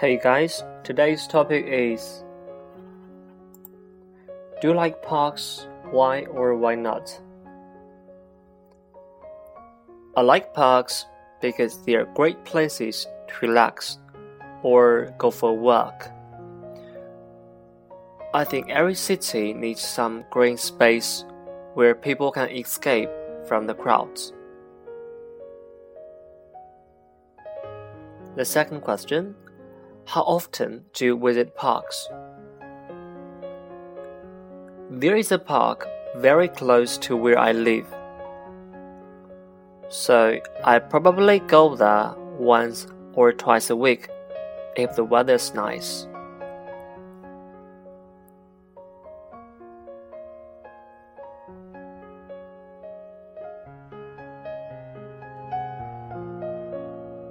Hey guys, today's topic is Do you like parks? Why or why not? I like parks because they are great places to relax or go for a walk. I think every city needs some green space where people can escape from the crowds. The second question How often do you visit parks? There is a park very close to where I live. So I probably go there once or twice a week if the weather's nice.